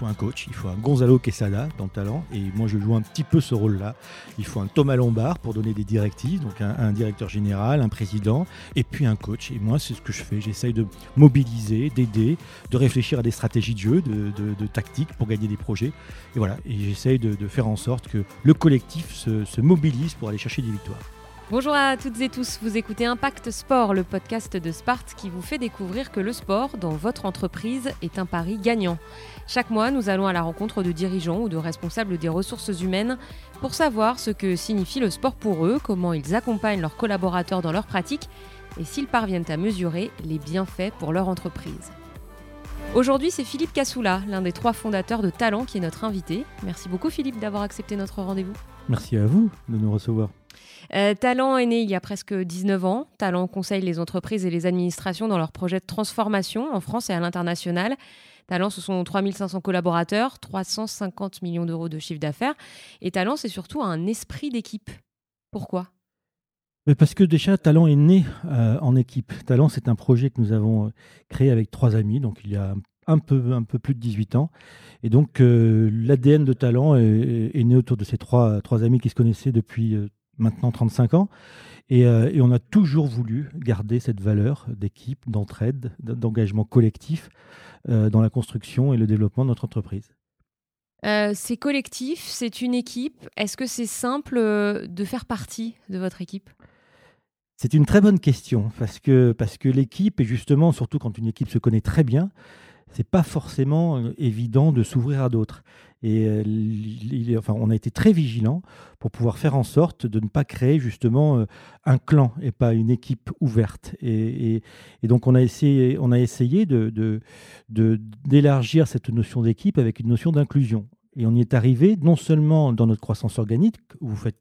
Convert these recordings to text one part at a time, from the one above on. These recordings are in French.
faut un coach, il faut un Gonzalo Quesada dans le talent, et moi je joue un petit peu ce rôle-là. Il faut un Thomas Lombard pour donner des directives, donc un, directeur général, un président, et puis un coach. Et moi c'est ce que je fais, j'essaye de mobiliser, d'aider, de réfléchir à des stratégies de jeu, de, de, tactique pour gagner des projets. Et voilà, et j'essaye de, faire en sorte que le collectif se mobilise pour aller chercher des victoires. Bonjour à toutes et tous, vous écoutez Impact Sport, le podcast de Sparte qui vous fait découvrir que le sport dans votre entreprise est un pari gagnant. Chaque mois, nous allons à la rencontre de dirigeants ou de responsables des ressources humaines pour savoir ce que signifie le sport pour eux, comment ils accompagnent leurs collaborateurs dans leur pratique et s'ils parviennent à mesurer les bienfaits pour leur entreprise. Aujourd'hui, c'est Philippe Cassoula, l'un des trois fondateurs de Talent, qui est notre invité. Merci beaucoup Philippe d'avoir accepté notre rendez-vous. Merci à vous de nous recevoir. Euh, Talent est né il y a presque 19 ans. Talent conseille les entreprises et les administrations dans leurs projets de transformation en France et à l'international. Talent, ce sont 3500 collaborateurs, 350 millions d'euros de chiffre d'affaires. Et Talent, c'est surtout un esprit d'équipe. Pourquoi? Parce que déjà, Talent est né euh, en équipe. Talent, c'est un projet que nous avons euh, créé avec trois amis, donc il y a un peu, plus de 18 ans. Et donc, l'ADN de Talent est, né autour de ces trois amis qui se connaissaient depuis maintenant 35 ans. Euh, et, on a toujours voulu garder cette valeur d'équipe, d'entraide, d'engagement collectif euh, dans la construction et le développement de notre entreprise. Euh, c'est collectif, c'est une équipe. Est-ce que c'est simple de faire partie de votre équipe? C'est une très bonne question parce que, parce que l'équipe, et justement, surtout quand une équipe se connaît très bien, c'est pas forcément euh, évident de s'ouvrir à d'autres. Et euh, enfin, on a été très vigilant pour pouvoir faire en sorte de ne pas créer justement euh, un clan et pas une équipe ouverte. Et, donc on a essayé, on a essayé d'élargir cette notion d'équipe avec une notion d'inclusion. Et on y est arrivé non seulement dans notre croissance organique, où vous faites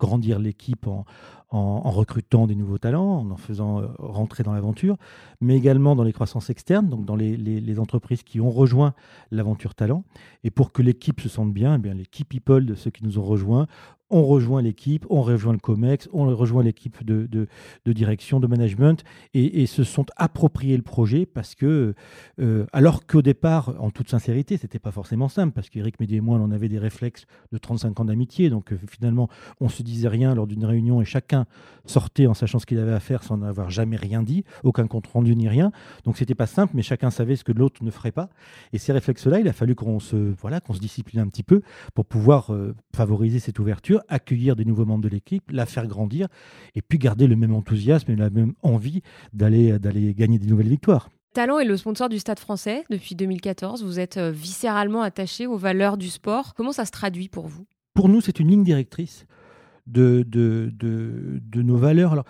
grandir l'équipe en, en, recrutant des nouveaux talents, en en faisant euh, rentrer dans l'aventure, mais également dans les croissances externes, donc dans les, entreprises qui ont rejoint l'aventure talent. Et pour que l'équipe se sente bien, eh bien les key people de ceux qui nous ont rejoints on rejoint l'équipe, on rejoint le COMEX, on rejoint l'équipe de, direction, de management, et, se sont appropriés le projet parce que, euh, alors qu'au départ, en toute sincérité, c'était pas forcément simple, parce qu'Éric Médier et moi, on avait des réflexes de 35 ans d'amitié, donc euh, finalement, on se disait rien lors d'une réunion et chacun sortait en sachant ce qu'il avait à faire sans n'avoir jamais rien dit, aucun compte rendu ni rien. Donc c'était pas simple, mais chacun savait ce que l'autre ne ferait pas. Et ces réflexes-là, il a fallu qu'on se, voilà, qu'on se discipline un petit peu pour pouvoir euh, favoriser cette ouverture accueillir des nouveaux membres de l'équipe, la faire grandir, et puis garder le même enthousiasme et la même envie d'aller d'aller gagner des nouvelles victoires. Talent est le sponsor du Stade français depuis 2014. Vous êtes euh, viscéralement attaché aux valeurs du sport. Comment ça se traduit pour vous? Pour nous, c'est une ligne directrice de, nos valeurs. Alors,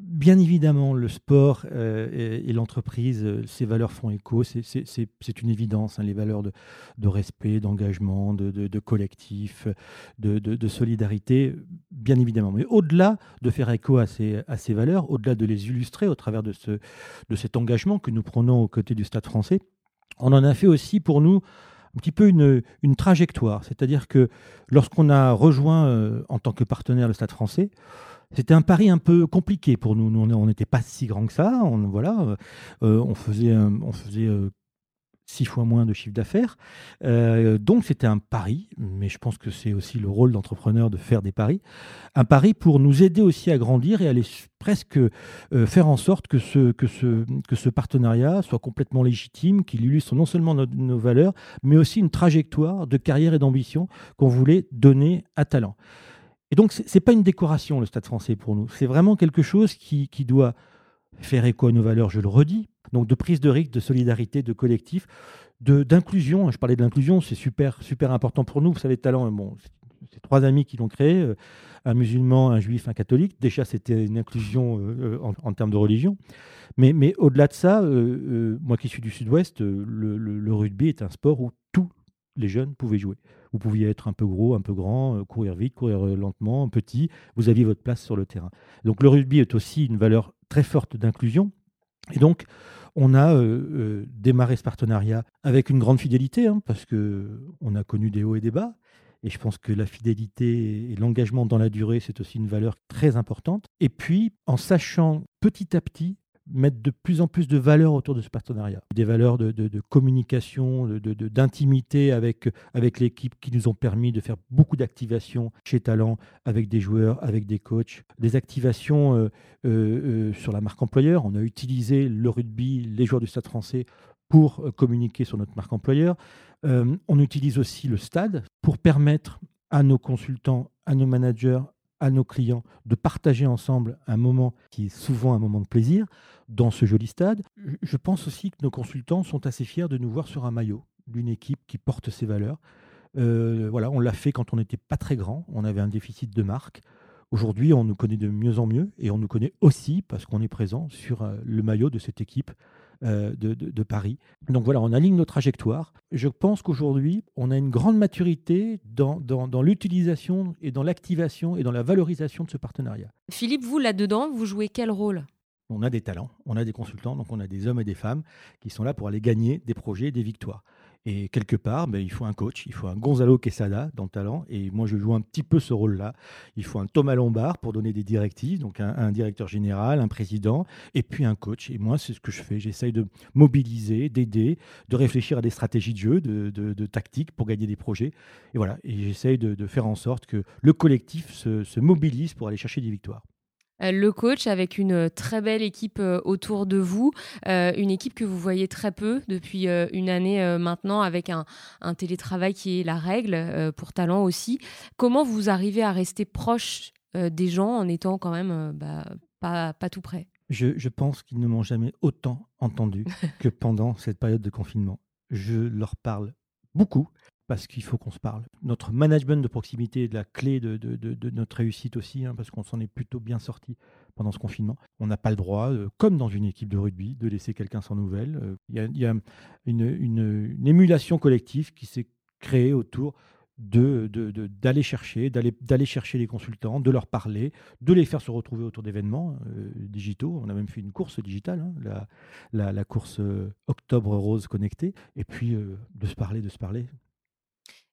Bien évidemment, le sport euh, et, l'entreprise, euh, ces valeurs font écho, c'est une évidence, hein, les valeurs de, respect, d'engagement, de, collectif, de, solidarité, bien évidemment. Mais au-delà de faire écho à ces, valeurs, au-delà de les illustrer au travers de cet engagement que nous prenons aux côtés du Stade français, on en a fait aussi pour nous un petit peu une, trajectoire. C'est-à-dire que lorsqu'on a rejoint euh, en tant que partenaire le Stade français, c'était un pari un peu compliqué pour nous. nous on n'était pas si grand que ça. On, voilà, euh, on faisait, on faisait euh, six fois moins de chiffre d'affaires. Euh, donc c'était un pari, mais je pense que c'est aussi le rôle d'entrepreneur de faire des paris. Un pari pour nous aider aussi à grandir et aller presque faire en sorte que ce, partenariat soit complètement légitime, qu'il illustre non seulement nos valeurs, mais aussi une trajectoire de carrière et d'ambition qu'on voulait donner à Talent. Et donc, ce n'est pas une décoration, le Stade français, pour nous. C'est vraiment quelque chose qui, doit faire écho à nos valeurs, je le redis. Donc, de prise de risque, de solidarité, de collectif, d'inclusion. Je parlais de l'inclusion, c'est super, super important pour nous. Vous savez, Talent, bon, c'est trois amis qui l'ont créé, euh, un musulman, un juif, un catholique. Déjà, c'était une inclusion euh, euh, en, termes de religion. Mais, mais au-delà de ça, moi qui suis du sud-ouest, le, rugby est un sport où tous les jeunes pouvaient jouer. Vous pouviez être un peu gros, un peu grand, courir vite, courir lentement, petit. Vous aviez votre place sur le terrain. Donc le rugby est aussi une valeur très forte d'inclusion. Et donc, on a euh, démarré ce partenariat avec une grande fidélité, hein, parce qu'on a connu des hauts et des bas. Et je pense que la fidélité et l'engagement dans la durée, c'est aussi une valeur très importante. Et puis, en sachant petit à petit mettre de plus en plus de valeurs autour de ce partenariat. Des valeurs de, de, de communication, d'intimité avec, avec l'équipe qui nous ont permis de faire beaucoup d'activations chez Talent avec des joueurs, avec des coachs. Des activations euh, euh, sur la marque employeur. On a utilisé le rugby, les joueurs du Stade français pour communiquer sur notre marque employeur. on utilise aussi le stade pour permettre à nos consultants, à nos managers, à nos clients de partager ensemble un moment qui est souvent un moment de plaisir dans ce joli stade. Je pense aussi que nos consultants sont assez fiers de nous voir sur un maillot d'une équipe qui porte ses valeurs. Euh, voilà, on l'a fait quand on n'était pas très grand, on avait un déficit de marque. Aujourd'hui, on nous connaît de mieux en mieux et on nous connaît aussi parce qu'on est présent sur euh, le maillot de cette équipe euh, de, Paris. Donc voilà, on aligne nos trajectoires. Je pense qu'aujourd'hui, on a une grande maturité dans, dans, l'utilisation et dans l'activation et dans la valorisation de ce partenariat. Philippe, vous, là-dedans, vous jouez quel rôle? On a des talents, on a des consultants, donc on a des hommes et des femmes qui sont là pour aller gagner des projets, des victoires. Et quelque part, ben, il faut un coach, il faut un Gonzalo Quesada dans le talent. Et moi, je joue un petit peu ce rôle-là. Il faut un Thomas Lombard pour donner des directives, donc un, directeur général, un président, et puis un coach. Et moi, c'est ce que je fais. J'essaye de mobiliser, d'aider, de réfléchir à des stratégies de jeu, de, tactiques pour gagner des projets. Et voilà. Et j'essaye de, faire en sorte que le collectif se mobilise pour aller chercher des victoires. Euh, le coach avec une euh, très belle équipe euh, autour de vous, une équipe que vous voyez très peu depuis une année maintenant avec un, télétravail qui est la règle pour talent aussi. Comment vous arrivez à rester proche des gens en étant quand même bah, pas, pas tout près? Je, je pense qu'ils ne m'ont jamais autant entendu que pendant cette période de confinement. Je leur parle beaucoup parce qu'il faut qu'on se parle. Notre management de proximité est la clé de, notre réussite aussi, hein, parce qu'on s'en est plutôt bien sorti pendant ce confinement. On n'a pas le droit, euh, comme dans une équipe de rugby, de laisser quelqu'un sans nouvelles. Euh, il y, a, une, émulation collective qui s'est créée autour d'aller chercher, d'aller chercher les consultants, de leur parler, de les faire se retrouver autour d'événements euh, digitaux. On a même fait une course digitale, hein, la, course Octobre Rose connectée, et puis de se parler, de se parler.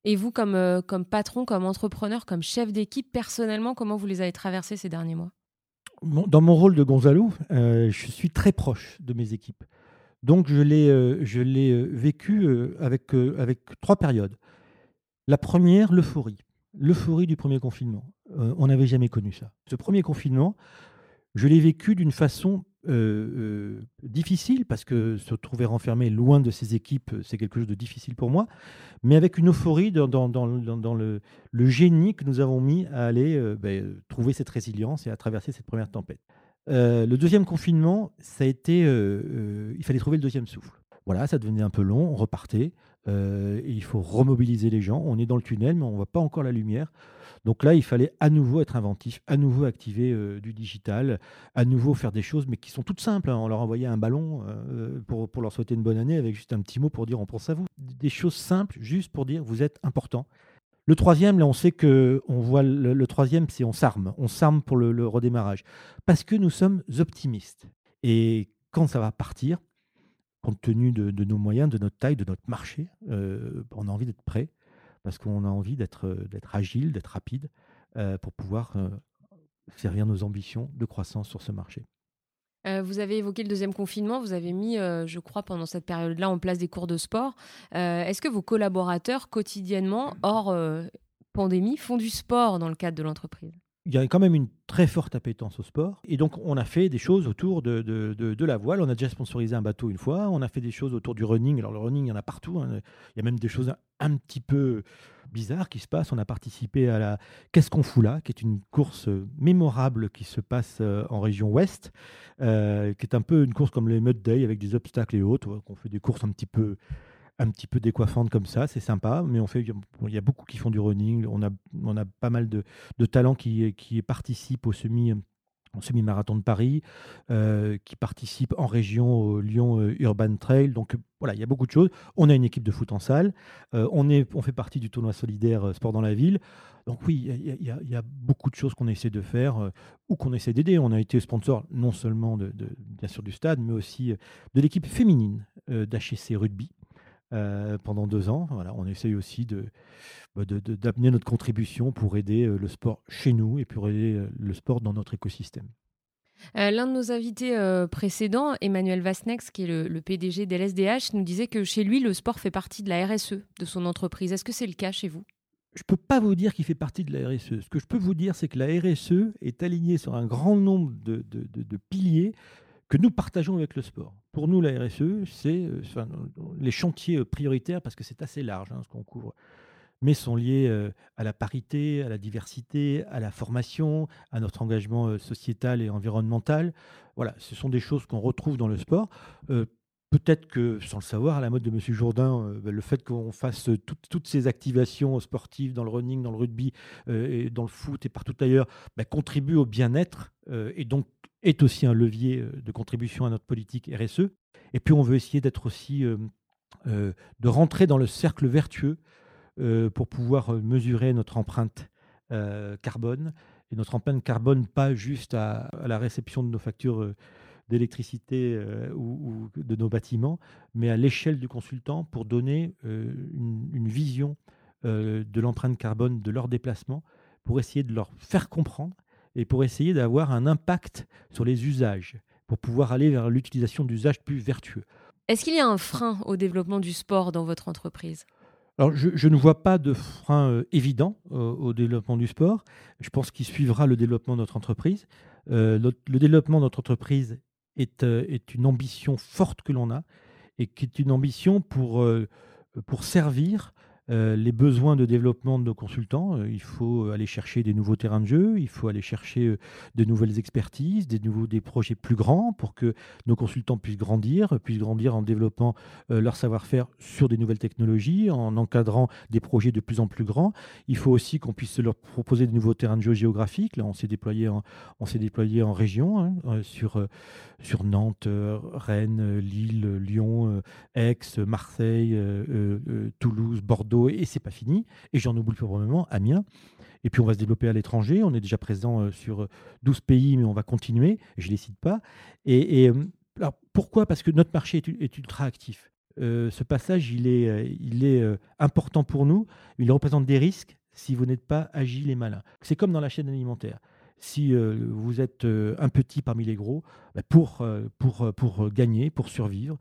Et vous, comme, euh, comme patron, comme entrepreneur, comme chef d'équipe, personnellement, comment vous les avez traversés ces derniers mois? Dans mon rôle de Gonzalo, euh, je suis très proche de mes équipes. Donc je l'ai, euh, vécu avec, avec trois périodes. La première, l'euphorie. L'euphorie du premier confinement. on n'avait jamais connu ça. Ce premier confinement, je l'ai vécu d'une façon euh, euh, difficile, parce que se trouver renfermé loin de ses équipes, c'est quelque chose de difficile pour moi, mais avec une euphorie dans, le, génie que nous avons mis à aller euh, ben, trouver cette résilience et à traverser cette première tempête. le deuxième confinement, ça a été, il fallait trouver le deuxième souffle. Voilà, ça devenait un peu long, on repartait, il faut remobiliser les gens, on est dans le tunnel, mais on ne voit pas encore la lumière. Donc là, il fallait à nouveau être inventif, à nouveau activer euh, du digital, à nouveau faire des choses, mais qui sont toutes simples. Hein. On leur envoyait un ballon euh, pour, pour, leur souhaiter une bonne année avec juste un petit mot pour dire on pense à vous. Des choses simples, juste pour dire vous êtes important. Le troisième, là, on sait que on voit le, troisième, c'est on s'arme. On s'arme pour le, redémarrage. Parce que nous sommes optimistes. Et quand ça va partir, compte tenu de, nos moyens, de notre taille, de notre marché, euh, on a envie d'être prêt parce qu'on a envie d'être euh, agile, d'être rapide euh, pour pouvoir servir nos ambitions de croissance sur ce marché. vous avez évoqué le deuxième confinement, vous avez mis, je crois, pendant cette période-là en place des cours de sport. Est-ce que vos collaborateurs, quotidiennement, hors pandémie, font du sport dans le cadre de l'entreprise? Il y a quand même une très forte appétence au sport. Et donc, on a fait des choses autour de, la voile. On a déjà sponsorisé un bateau une fois. On a fait des choses autour du running. Alors, le running, il y en a partout. Hein. Il y a même des choses un petit peu bizarres qui se passent. On a participé à la Qu'est-ce qu'on fout là qui est une course mémorable qui se passe euh, en région ouest, euh, qui est un peu une course comme les Mud Day avec des obstacles et autres. On fait des courses un petit peu un petit peu décoiffante comme ça, c'est sympa, mais on fait, il y a beaucoup qui font du running, on a, on a pas mal de, de talents qui, qui participent au semi semi-marathon de Paris, euh, qui participent en région au Lyon euh, Urban Trail. Donc voilà, il y a beaucoup de choses. On a une équipe de foot en salle. Euh, on, est, on fait partie du tournoi solidaire Sport dans la ville. Donc oui, il y, y, a beaucoup de choses qu'on essaie de faire ou qu'on essaie d'aider. On a été sponsor non seulement de, bien sûr du stade, mais aussi de l'équipe féminine d'HC Rugby. Euh, pendant deux ans. Voilà, on essaye aussi bah, de, d'amener notre contribution pour aider euh, le sport chez nous et pour aider euh, le sport dans notre écosystème. Euh, l'un de nos invités euh, précédents, Emmanuel Vasnex, qui est le, PDG d'LSDH, nous disait que chez lui, le sport fait partie de la RSE de son entreprise. Est-ce que c'est le cas chez vous? Je ne peux pas vous dire qu'il fait partie de la RSE. Ce que je peux vous dire, c'est que la RSE est alignée sur un grand nombre de, piliers que nous partageons avec le sport. Pour nous, la RSE, c'est euh, les chantiers prioritaires, parce que c'est assez large hein, ce qu'on couvre mais sont liés euh, à la parité, à la diversité, à la formation, à notre engagement euh, sociétal et environnemental. Voilà, ce sont des choses qu'on retrouve dans le sport. Euh, peut-être que, sans le savoir, à la mode de M. Jourdain, ben, le fait qu'on fasse toutes ces activations sportives dans le running, dans le rugby, dans le foot et partout ailleurs, ben, contribue au bien-être et donc est aussi un levier de contribution à notre politique RSE. Et puis on veut essayer d'être aussi, de rentrer dans le cercle vertueux euh, pour pouvoir euh, mesurer notre empreinte euh, carbone. Et notre empreinte carbone, pas juste à, la réception de nos factures d'électricité ou, de nos bâtiments, mais à l'échelle du consultant pour donner une, vision de l'empreinte carbone de leur déplacement, pour essayer de leur faire comprendre et pour essayer d'avoir un impact sur les usages, pour pouvoir aller vers l'utilisation d'usages plus vertueux. Est-ce qu'il y a un frein au développement du sport dans votre entreprise? Alors, je, ne vois pas de frein euh, évident euh, au développement du sport. Je pense qu'il suivra le développement de notre entreprise. Euh, le, développement de notre entreprise est, est une ambition forte que l'on a et qui est une ambition pour, pour servir euh, les besoins de développement de nos consultants. Euh, il faut aller chercher des nouveaux terrains de jeu, il faut aller chercher euh, de nouvelles expertises, des, nouveaux, des projets plus grands pour que nos consultants puissent grandir, puissent grandir en développant leur savoir-faire sur des nouvelles technologies, en encadrant des projets de plus en plus grands. Il faut aussi qu'on puisse leur proposer de nouveaux terrains de jeu géographiques. Là, on s'est déployé en, on s'est déployé en région, hein, sur, sur Nantes, Rennes, Lille, Lyon, Aix, Marseille, Toulouse, Bordeaux et c'est pas fini. Et j'en oublie probablement Amiens. Et puis on va se développer à l'étranger. On est déjà présent euh, sur 12 pays, mais on va continuer. Je ne les cite pas. Et, euh, alors pourquoi? Parce que notre marché est, ultra actif. Euh, ce passage, il est important pour nous. Il représente des risques si vous n'êtes pas agile et malin. C'est comme dans la chaîne alimentaire si euh, vous êtes euh, un petit parmi les gros, bah, pour, euh, pour, pour gagner, pour survivre,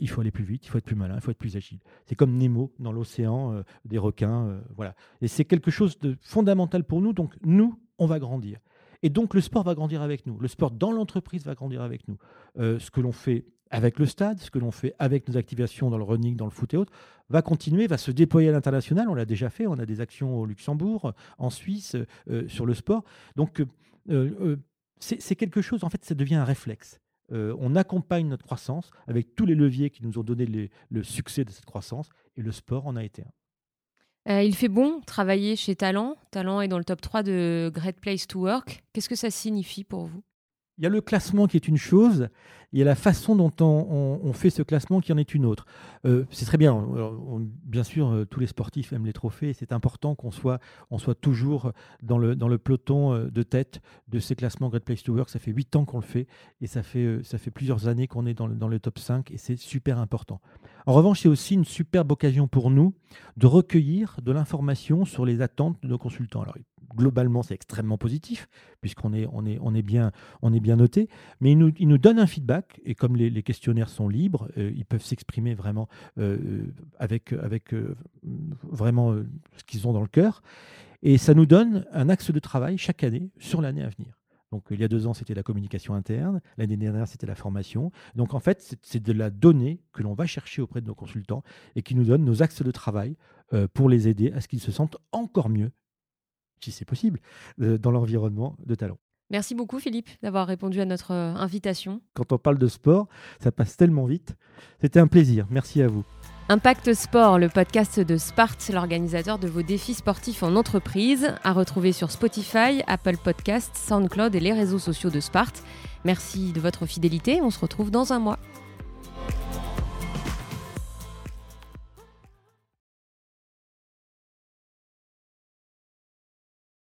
il faut aller plus vite, il faut être plus malin, il faut être plus agile. C'est comme Nemo dans l'océan des requins. voilà. Et c'est quelque chose de fondamental pour nous. Donc, nous, on va grandir. Et donc, le sport va grandir avec nous. Le sport dans l'entreprise va grandir avec nous. ce que l'on fait avec le stade, ce que l'on fait avec nos activations dans le running, dans le foot et autres, va continuer, va se déployer à l'international. On l'a déjà fait, on a des actions au Luxembourg, en Suisse, euh, sur le sport. Donc, euh, euh, c'est quelque chose, en fait, ça devient un réflexe. on accompagne notre croissance avec tous les leviers qui nous ont donné le succès de cette croissance, et le sport en a été un. il fait bon travailler chez Talent. Talent est dans le top 3 de Great Place to Work. Qu'est-ce que ça signifie pour vous? Il y a le classement qui est une chose, il y a la façon dont on, fait ce classement qui en est une autre. Euh, c'est très bien. bien sûr, euh, tous les sportifs aiment les trophées. C'est important qu'on soit, on soit toujours dans le, dans le peloton euh, de tête de ces classements Great Place to Work. Ça fait huit ans qu'on le fait et ça fait, ça fait plusieurs années qu'on est dans le, dans le top 5 et c'est super important. En revanche, c'est aussi une superbe occasion pour nous de recueillir de l'information sur les attentes de nos consultants. Globalement, c'est extrêmement positif, puisqu'on est, on est, on est, bien, on est bien noté, mais ils nous, ils nous donnent un feedback, et comme les, questionnaires sont libres, euh, ils peuvent s'exprimer vraiment euh, avec, avec euh, vraiment ce qu'ils ont dans le cœur, et ça nous donne un axe de travail chaque année sur l'année à venir. Donc, il y a deux ans, c'était la communication interne. L'année dernière, c'était la formation. Donc, en fait, c'est de la donnée que l'on va chercher auprès de nos consultants et qui nous donne nos axes de travail pour les aider à ce qu'ils se sentent encore mieux si c'est possible, euh, dans l'environnement de talent. Merci beaucoup Philippe d'avoir répondu à notre euh, invitation. Quand on parle de sport, ça passe tellement vite. C'était un plaisir. Merci à vous. Impact Sport, le podcast de Spart, l'organisateur de vos défis sportifs en entreprise, à retrouver sur Spotify, Apple Podcasts, SoundCloud et les réseaux sociaux de Spart. Merci de votre fidélité. On se retrouve dans un mois.